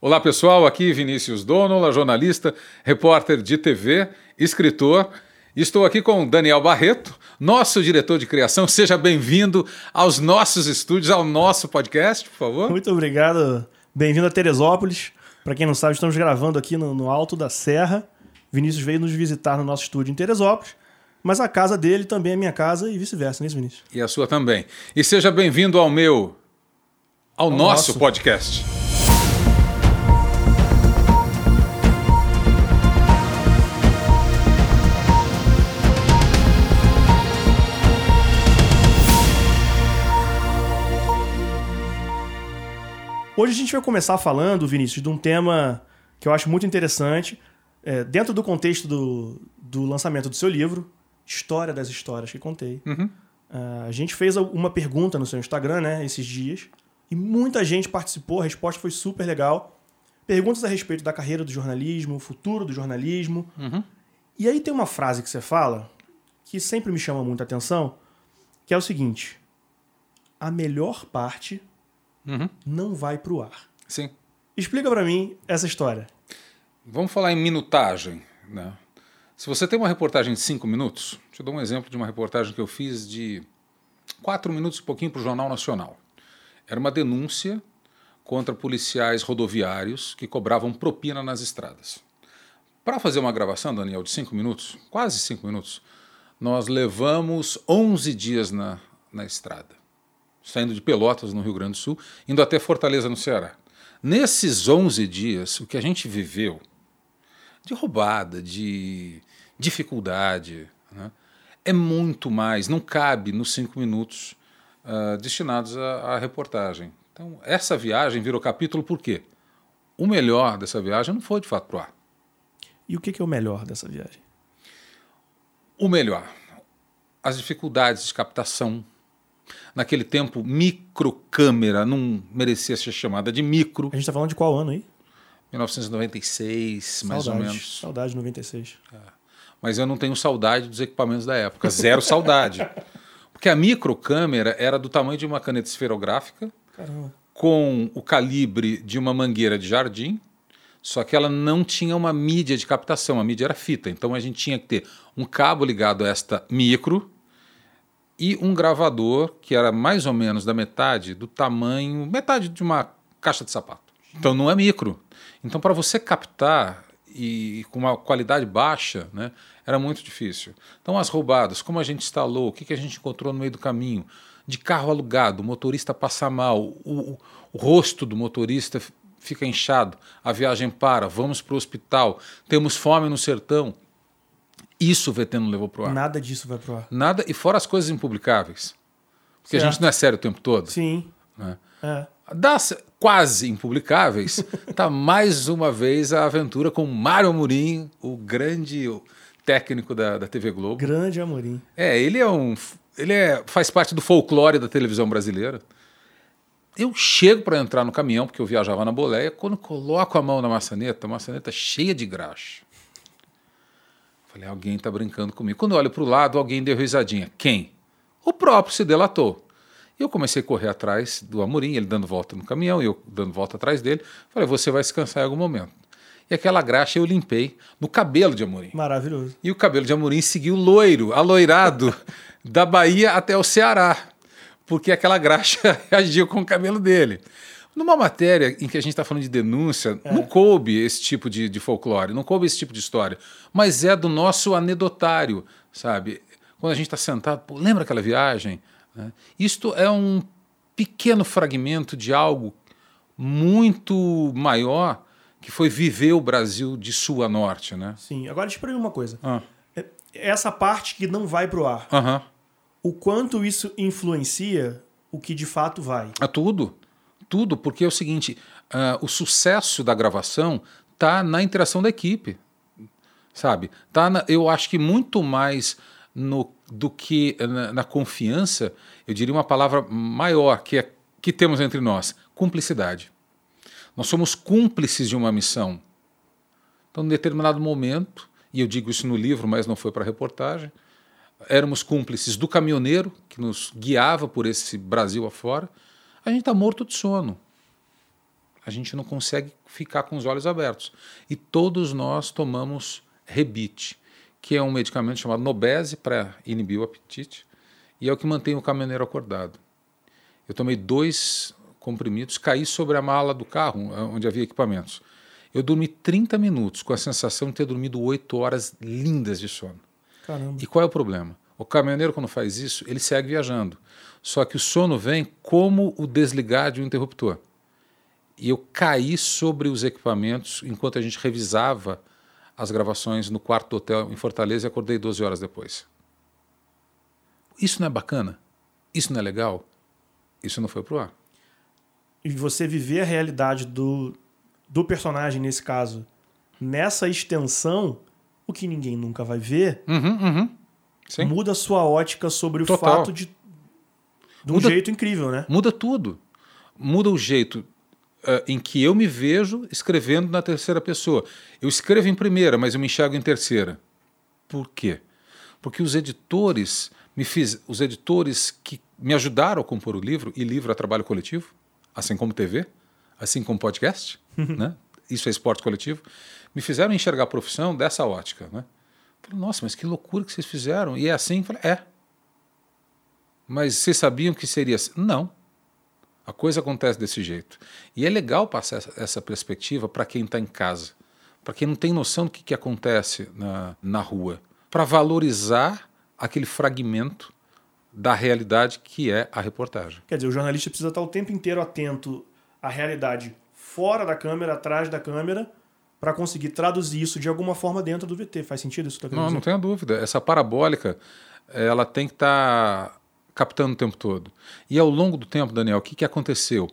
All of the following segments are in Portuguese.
Olá pessoal, aqui Vinícius Donola, jornalista, repórter de TV, escritor. Estou aqui com Daniel Barreto, nosso diretor de criação. Seja bem-vindo aos nossos estúdios, ao nosso podcast, por favor. Muito obrigado. Bem-vindo a Teresópolis. Para quem não sabe, estamos gravando aqui no, no, Alto da Serra. Vinícius veio nos visitar no nosso estúdio em Teresópolis, mas a casa dele também é minha casa e vice-versa, não é isso, Vinícius? E a sua também. E seja bem-vindo ao meu, ao, ao nosso, nosso podcast. Hoje a gente vai começar falando, Vinícius, de um tema que eu acho muito interessante, é, dentro do contexto do, do lançamento do seu livro, História das Histórias que Contei. Uhum. Uh, a gente fez uma pergunta no seu Instagram, né, esses dias, e muita gente participou, a resposta foi super legal. Perguntas a respeito da carreira do jornalismo, o futuro do jornalismo. Uhum. E aí tem uma frase que você fala que sempre me chama muita atenção, que é o seguinte: a melhor parte uhum. não vai para o ar. Sim. Explica para mim essa história. Vamos falar em minutagem. Né? Se você tem uma reportagem de cinco minutos, eu dar um exemplo de uma reportagem que eu fiz de quatro minutos e pouquinho para o Jornal Nacional. Era uma denúncia contra policiais rodoviários que cobravam propina nas estradas. Para fazer uma gravação, Daniel, de cinco minutos, quase cinco minutos, nós levamos 11 dias na, na estrada saindo de Pelotas, no Rio Grande do Sul, indo até Fortaleza, no Ceará. Nesses 11 dias, o que a gente viveu de roubada, de dificuldade, né, é muito mais, não cabe nos cinco minutos uh, destinados à, à reportagem. Então, essa viagem virou capítulo por quê? O melhor dessa viagem não foi de fato para o ar. E o que é o melhor dessa viagem? O melhor. As dificuldades de captação, naquele tempo, microcâmera não merecia ser chamada de micro. A gente está falando de qual ano aí? 1996, saudade, mais ou menos. Saudade de 96. É. Mas eu não tenho saudade dos equipamentos da época, zero saudade. Porque a microcâmera era do tamanho de uma caneta esferográfica, Caramba. com o calibre de uma mangueira de jardim, só que ela não tinha uma mídia de captação, a mídia era fita. Então a gente tinha que ter um cabo ligado a esta micro, e um gravador que era mais ou menos da metade do tamanho, metade de uma caixa de sapato. Então não é micro. Então para você captar e com uma qualidade baixa, né, era muito difícil. Então as roubadas, como a gente instalou, o que, que a gente encontrou no meio do caminho, de carro alugado, o motorista passa mal, o, o, o rosto do motorista fica inchado, a viagem para, vamos para o hospital, temos fome no sertão. Isso o VT não levou pro ar. Nada disso vai pro ar. Nada, e fora as coisas impublicáveis. Porque certo. a gente não é sério o tempo todo. Sim. Né? É. Das quase impublicáveis, tá mais uma vez a aventura com Mário Amorim, o grande técnico da, da TV Globo. Grande Amorim. É, ele é um. Ele é, faz parte do folclore da televisão brasileira. Eu chego para entrar no caminhão, porque eu viajava na boleia, quando coloco a mão na maçaneta, a maçaneta cheia de graxa. Falei, alguém está brincando comigo. Quando eu olho para o lado, alguém deu risadinha. Quem? O próprio se delatou. E eu comecei a correr atrás do Amorim, ele dando volta no caminhão, e eu dando volta atrás dele. Falei, você vai se cansar em algum momento. E aquela graxa eu limpei no cabelo de Amorim. Maravilhoso. E o cabelo de Amorim seguiu loiro, aloirado, da Bahia até o Ceará. Porque aquela graxa reagiu com o cabelo dele. Numa matéria em que a gente está falando de denúncia, é. não coube esse tipo de, de, folclore, não coube esse tipo de história. Mas é do nosso anedotário, sabe? Quando a gente está sentado, pô, lembra aquela viagem? Né? Isto é um pequeno fragmento de algo muito maior que foi viver o Brasil de sul a norte, né? Sim. Agora, deixa eu uma coisa. Ah. É, essa parte que não vai para o ar, o quanto isso influencia o que de fato vai? A tudo tudo, porque é o seguinte: uh, o sucesso da gravação está na interação da equipe, sabe? Tá na, eu acho que muito mais no, do que na, na, confiança, eu diria uma palavra maior que, é, que temos entre nós: cumplicidade. Nós somos cúmplices de uma missão. Então, em determinado momento, e eu digo isso no livro, mas não foi para a reportagem, éramos cúmplices do caminhoneiro que nos guiava por esse Brasil afora a gente está morto de sono. A gente não consegue ficar com os olhos abertos. E todos nós tomamos rebite, que é um medicamento chamado Nobese para inibir o apetite e é o que mantém o caminhoneiro acordado. Eu tomei dois comprimidos, caí sobre a mala do carro, onde havia equipamentos. Eu dormi 30 minutos com a sensação de ter dormido 8 horas lindas de sono. Caramba. E qual é o problema? O caminhoneiro, quando faz isso, ele segue viajando. Só que o sono vem como o desligar de um interruptor. E eu caí sobre os equipamentos enquanto a gente revisava as gravações no quarto do hotel em Fortaleza e acordei 12 horas depois. Isso não é bacana? Isso não é legal? Isso não foi pro ar. E você viver a realidade do, do personagem, nesse caso, nessa extensão, o que ninguém nunca vai ver, uhum, uhum. Muda a sua ótica sobre o Total. fato de. De um muda, jeito incrível, né? Muda tudo. Muda o jeito uh, em que eu me vejo escrevendo na terceira pessoa. Eu escrevo em primeira, mas eu me enxergo em terceira. Por quê? Porque os editores me fiz, os editores que me ajudaram a compor o livro, e livro é trabalho coletivo, assim como TV, assim como podcast, né? isso é esporte coletivo, me fizeram enxergar a profissão dessa ótica. Né? Falei, nossa, mas que loucura que vocês fizeram. E é assim? Falei, é. Mas vocês sabiam que seria assim? Não. A coisa acontece desse jeito. E é legal passar essa perspectiva para quem está em casa, para quem não tem noção do que, que acontece na, na rua, para valorizar aquele fragmento da realidade que é a reportagem. Quer dizer, o jornalista precisa estar o tempo inteiro atento à realidade fora da câmera, atrás da câmera, para conseguir traduzir isso de alguma forma dentro do VT. Faz sentido isso? Tá não, dizer? não tenha dúvida. Essa parabólica, ela tem que estar tá captando o tempo todo. E ao longo do tempo, Daniel, o que, que aconteceu?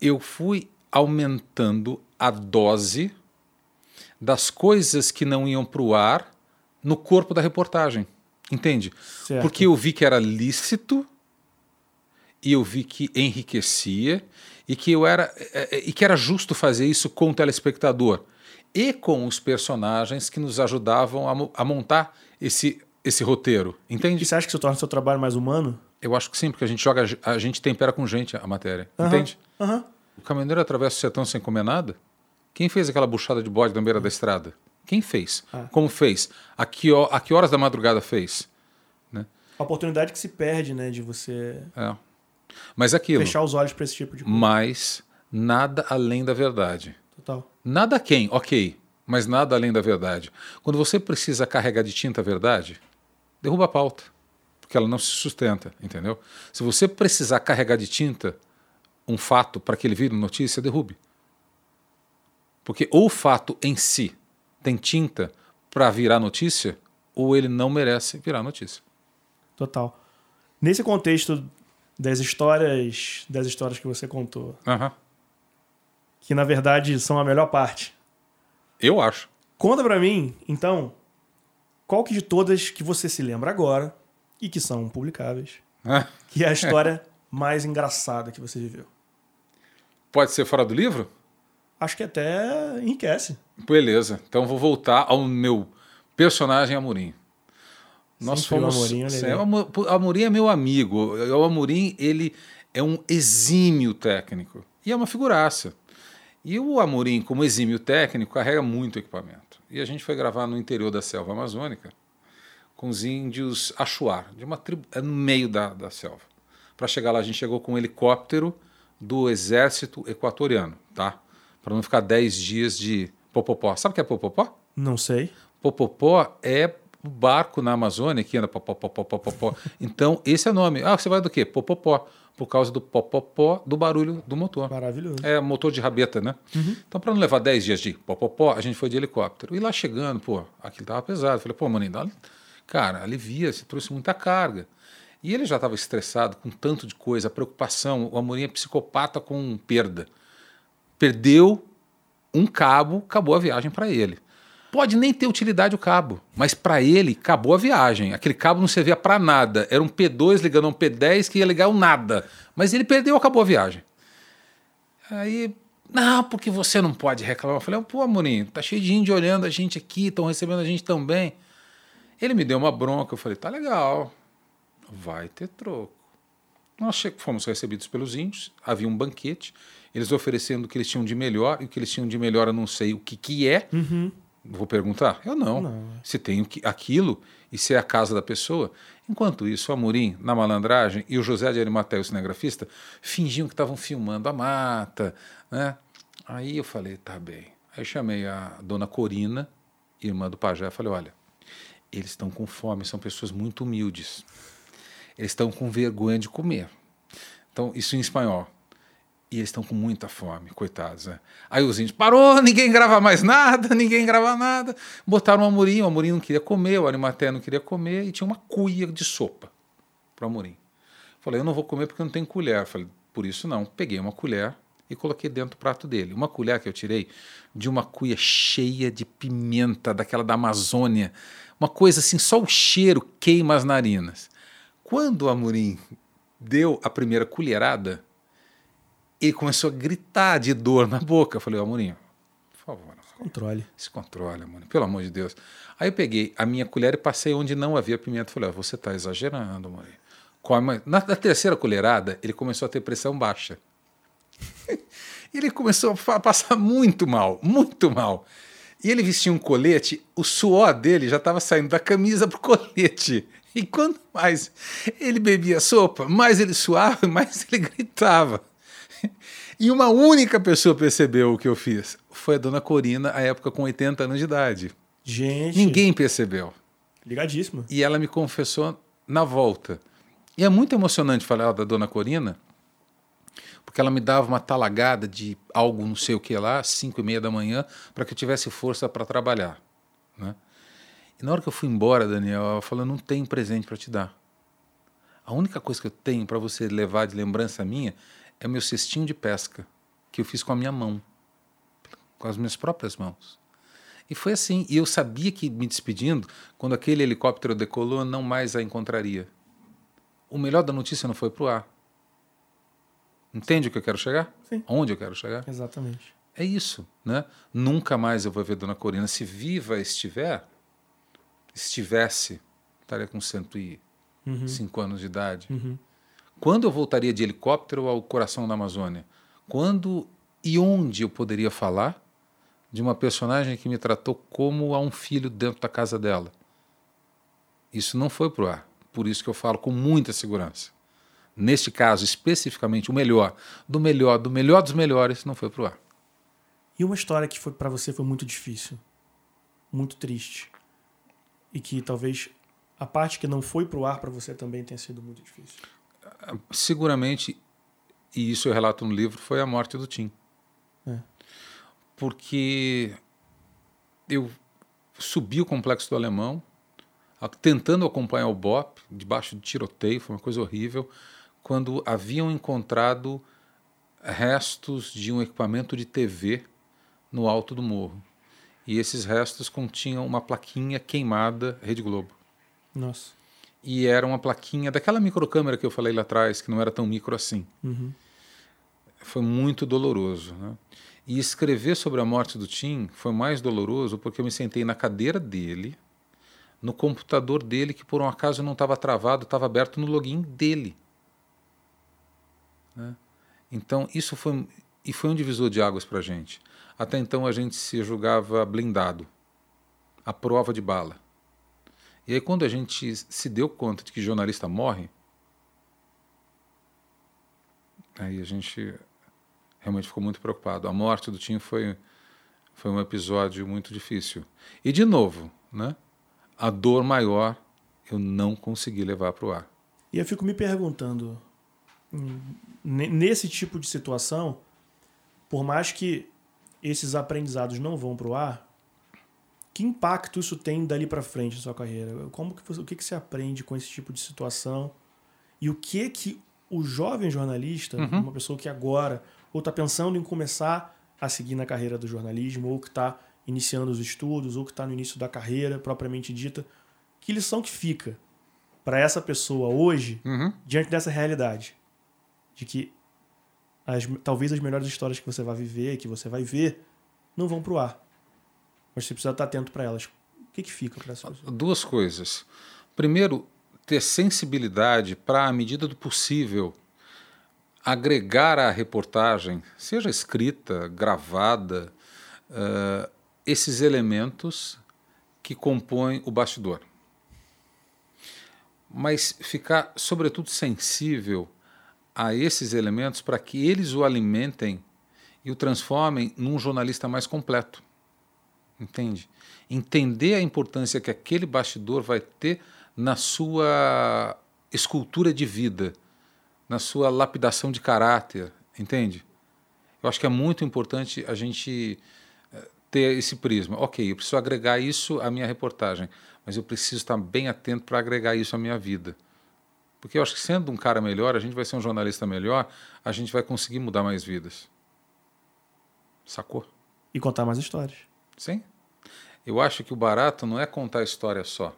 Eu fui aumentando a dose das coisas que não iam para o ar no corpo da reportagem. Entende? Certo. Porque eu vi que era lícito e eu vi que enriquecia e que eu era é, é, e que era justo fazer isso com o telespectador e com os personagens que nos ajudavam a, a montar esse esse roteiro, entende? E você acha que isso torna o seu trabalho mais humano? Eu acho que sim, porque a gente joga, a gente tempera com gente a matéria, entende? Uhum. O caminhoneiro atravessa o sertão sem comer nada? Quem fez aquela buchada de bode na beira da estrada? Quem fez? Ah. Como fez? A que, a que horas da madrugada fez? Né? A oportunidade que se perde, né, de você. É. Mas aquilo. Fechar os olhos para esse tipo de coisa. Mas nada além da verdade. Total. Nada quem, ok, mas nada além da verdade. Quando você precisa carregar de tinta a verdade, derruba a pauta, porque ela não se sustenta, entendeu? Se você precisar carregar de tinta um fato para que ele vire notícia, derrube. Porque ou o fato em si tem tinta para virar notícia, ou ele não merece virar notícia. Total. Nesse contexto das histórias, das histórias que você contou, uhum. que na verdade são a melhor parte. Eu acho. Conta para mim, então, qual que de todas que você se lembra agora e que são publicáveis, ah. que é a história mais engraçada que você viveu? Pode ser fora do livro? acho que até enriquece. Beleza. Então vou voltar ao meu personagem Amorim. Nós fomos. O Amorim, sim, o Amorim é meu amigo. O Amorim ele é um exímio técnico e é uma figuraça. E o Amorim, como exímio técnico, carrega muito equipamento. E a gente foi gravar no interior da selva amazônica com os índios Achuar, de uma tribo é no meio da, da selva. Para chegar lá, a gente chegou com um helicóptero do exército equatoriano, tá? para não ficar 10 dias de popopó. Sabe o que é popopó? Não sei. Popopó é o barco na Amazônia que anda popopó. Então, esse é o nome. Ah, você vai do quê? Popopó. Por causa do popopó do barulho do motor. Maravilhoso. É motor de rabeta, né? Uhum. Então, para não levar 10 dias de popopó, a gente foi de helicóptero. E lá chegando, pô, aquilo tava pesado. falei, pô, maninho, dá... cara, alivia, você trouxe muita carga. E ele já estava estressado com tanto de coisa, a preocupação. O Amorim é psicopata com perda perdeu um cabo, acabou a viagem para ele. Pode nem ter utilidade o cabo, mas para ele acabou a viagem. Aquele cabo não servia para nada. Era um P2 ligando a um P10 que ia ligar um nada. Mas ele perdeu, acabou a viagem. Aí, não, porque você não pode reclamar. Eu falei, pô, Amorim, tá cheio de índio olhando a gente aqui, estão recebendo a gente também. Ele me deu uma bronca. Eu falei, tá legal, vai ter troco. Nós fomos recebidos pelos índios, havia um banquete eles oferecendo o que eles tinham de melhor, e o que eles tinham de melhor eu não sei o que, que é. Uhum. Vou perguntar? Eu não. não. Se tem aquilo e se é a casa da pessoa. Enquanto isso, o Amorim, na malandragem, e o José de Arimateia, o cinegrafista, fingiam que estavam filmando a mata. Né? Aí eu falei, tá bem. Aí chamei a dona Corina, irmã do pajé, falei, olha, eles estão com fome, são pessoas muito humildes. Eles estão com vergonha de comer. Então, isso em espanhol. E eles estão com muita fome, coitados. Né? Aí os índios, parou, ninguém grava mais nada, ninguém grava nada. Botaram o Amorim, o Amorim não queria comer, o Arimaté não queria comer, e tinha uma cuia de sopa para o Amorim. Falei, eu não vou comer porque não tenho colher. Falei, por isso não. Peguei uma colher e coloquei dentro do prato dele. Uma colher que eu tirei de uma cuia cheia de pimenta, daquela da Amazônia. Uma coisa assim, só o cheiro queima as narinas. Quando o Amorim deu a primeira colherada, ele começou a gritar de dor na boca. Eu falei, Amorim, por favor. Se controle. Se controle, Amorim, pelo amor de Deus. Aí eu peguei a minha colher e passei onde não havia pimenta. Falei, você está exagerando, Amorim. Come. Na, na terceira colherada, ele começou a ter pressão baixa. ele começou a passar muito mal, muito mal. E ele vestia um colete, o suor dele já estava saindo da camisa para o colete. E quanto mais ele bebia sopa, mais ele suava, mais ele gritava. E uma única pessoa percebeu o que eu fiz. Foi a dona Corina, à época com 80 anos de idade. Gente. Ninguém percebeu. Ligadíssimo. E ela me confessou na volta. E é muito emocionante falar da dona Corina, porque ela me dava uma talagada de algo, não sei o que lá, cinco e meia da manhã, para que eu tivesse força para trabalhar. Né? E na hora que eu fui embora, Daniel, ela falou: não tenho presente para te dar. A única coisa que eu tenho para você levar de lembrança minha é o meu cestinho de pesca, que eu fiz com a minha mão, com as minhas próprias mãos. E foi assim. E eu sabia que, me despedindo, quando aquele helicóptero decolou, eu não mais a encontraria. O melhor da notícia não foi para o ar. Entende o que eu quero chegar? Sim. Onde eu quero chegar? Exatamente. É isso, né? Nunca mais eu vou ver Dona Corina. Se viva estiver, estivesse, estaria com 105 uhum. anos de idade. Uhum. Quando eu voltaria de helicóptero ao coração da Amazônia? Quando e onde eu poderia falar de uma personagem que me tratou como a um filho dentro da casa dela? Isso não foi pro ar. Por isso que eu falo com muita segurança. Neste caso, especificamente, o melhor, do melhor, do melhor dos melhores, não foi pro ar. E uma história que foi para você foi muito difícil, muito triste, e que talvez a parte que não foi pro ar para você também tenha sido muito difícil. Seguramente, e isso eu relato no livro, foi a morte do Tim. É. Porque eu subi o complexo do Alemão, tentando acompanhar o BOP, debaixo de tiroteio, foi uma coisa horrível, quando haviam encontrado restos de um equipamento de TV no alto do morro. E esses restos continham uma plaquinha queimada Rede Globo. Nossa. E era uma plaquinha daquela microcâmera que eu falei lá atrás, que não era tão micro assim. Uhum. Foi muito doloroso. Né? E escrever sobre a morte do Tim foi mais doloroso porque eu me sentei na cadeira dele, no computador dele, que por um acaso não estava travado, estava aberto no login dele. Né? Então, isso foi, e foi um divisor de águas para a gente. Até então a gente se julgava blindado, à prova de bala. E aí quando a gente se deu conta de que jornalista morre, aí a gente realmente ficou muito preocupado. A morte do Tim foi, foi um episódio muito difícil. E de novo, né? A dor maior eu não consegui levar para o ar. E eu fico me perguntando, hum, nesse tipo de situação, por mais que esses aprendizados não vão para o ar, que impacto isso tem dali para frente na sua carreira? Como que você, o que, que você aprende com esse tipo de situação? E o que que o jovem jornalista, uhum. uma pessoa que agora ou está pensando em começar a seguir na carreira do jornalismo, ou que está iniciando os estudos, ou que está no início da carreira propriamente dita, que lição que fica para essa pessoa hoje uhum. diante dessa realidade? De que as, talvez as melhores histórias que você vai viver, que você vai ver, não vão para o ar. Mas você precisa estar atento para elas. O que, que fica para essa pessoa? Duas coisas. Primeiro, ter sensibilidade para, à medida do possível, agregar à reportagem, seja escrita, gravada, uh, esses elementos que compõem o bastidor. Mas ficar, sobretudo, sensível a esses elementos para que eles o alimentem e o transformem num jornalista mais completo. Entende? Entender a importância que aquele bastidor vai ter na sua escultura de vida, na sua lapidação de caráter, entende? Eu acho que é muito importante a gente eh, ter esse prisma. Ok, eu preciso agregar isso à minha reportagem, mas eu preciso estar bem atento para agregar isso à minha vida. Porque eu acho que sendo um cara melhor, a gente vai ser um jornalista melhor, a gente vai conseguir mudar mais vidas. Sacou? E contar mais histórias. Sim. Eu acho que o barato não é contar história só.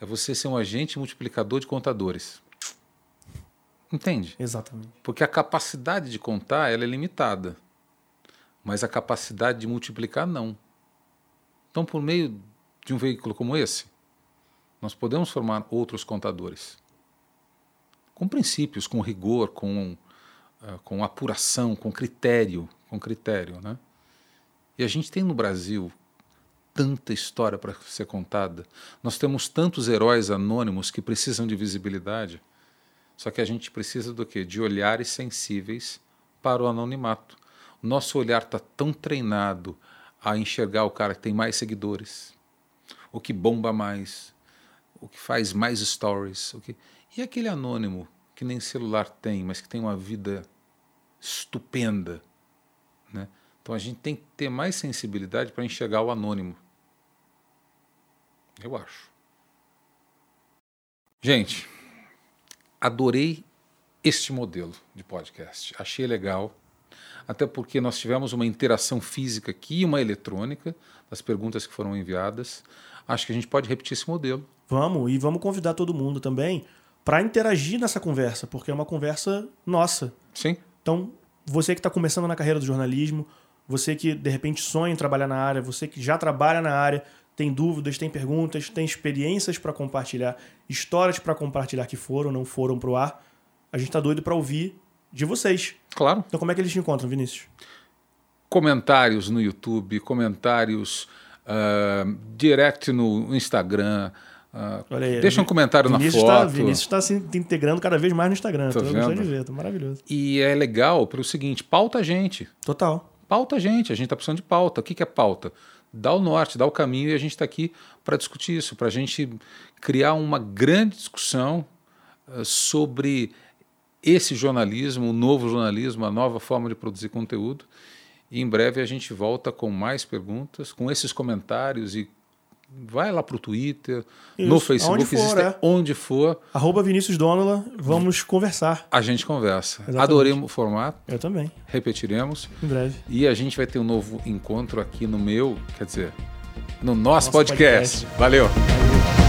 É você ser um agente multiplicador de contadores. Entende? Exatamente. Porque a capacidade de contar ela é limitada, mas a capacidade de multiplicar não. Então, por meio de um veículo como esse, nós podemos formar outros contadores com princípios, com rigor, com, uh, com apuração, com critério, com critério, né? E a gente tem no Brasil tanta história para ser contada. Nós temos tantos heróis anônimos que precisam de visibilidade. Só que a gente precisa do quê? De olhares sensíveis para o anonimato. Nosso olhar está tão treinado a enxergar o cara que tem mais seguidores, o que bomba mais, o que faz mais stories, o que... e aquele anônimo que nem celular tem, mas que tem uma vida estupenda, né? Então a gente tem que ter mais sensibilidade para enxergar o anônimo. Eu acho. Gente, adorei este modelo de podcast. Achei legal, até porque nós tivemos uma interação física aqui e uma eletrônica das perguntas que foram enviadas. Acho que a gente pode repetir esse modelo. Vamos, e vamos convidar todo mundo também para interagir nessa conversa, porque é uma conversa nossa. Sim. Então, você que está começando na carreira do jornalismo, você que de repente sonha em trabalhar na área, você que já trabalha na área, tem dúvidas, tem perguntas, tem experiências para compartilhar, histórias para compartilhar que foram, não foram para o ar. A gente está doido para ouvir de vocês. Claro. Então, como é que eles te encontram, Vinícius? Comentários no YouTube, comentários uh, direct no Instagram. Uh, Olha aí, deixa um comentário Vinícius na tá- foto. Tá, Vinícius está se integrando cada vez mais no Instagram. Tô, tô gostando de ver, tô maravilhoso. E é legal pelo seguinte: pauta a gente. Total. Pauta a gente, a gente está precisando de pauta. O que, que é pauta? dá o norte, dá o caminho e a gente está aqui para discutir isso, para a gente criar uma grande discussão uh, sobre esse jornalismo, o novo jornalismo, a nova forma de produzir conteúdo. E em breve a gente volta com mais perguntas, com esses comentários e vai lá para o Twitter, Isso, no Facebook, for, existe, é. onde for. Arroba Vinícius Donola, vamos conversar. A gente conversa. Exatamente. Adorei o formato. Eu também. Repetiremos. Em breve. E a gente vai ter um novo encontro aqui no meu, quer dizer, no nosso, nosso podcast. podcast. Valeu. Valeu.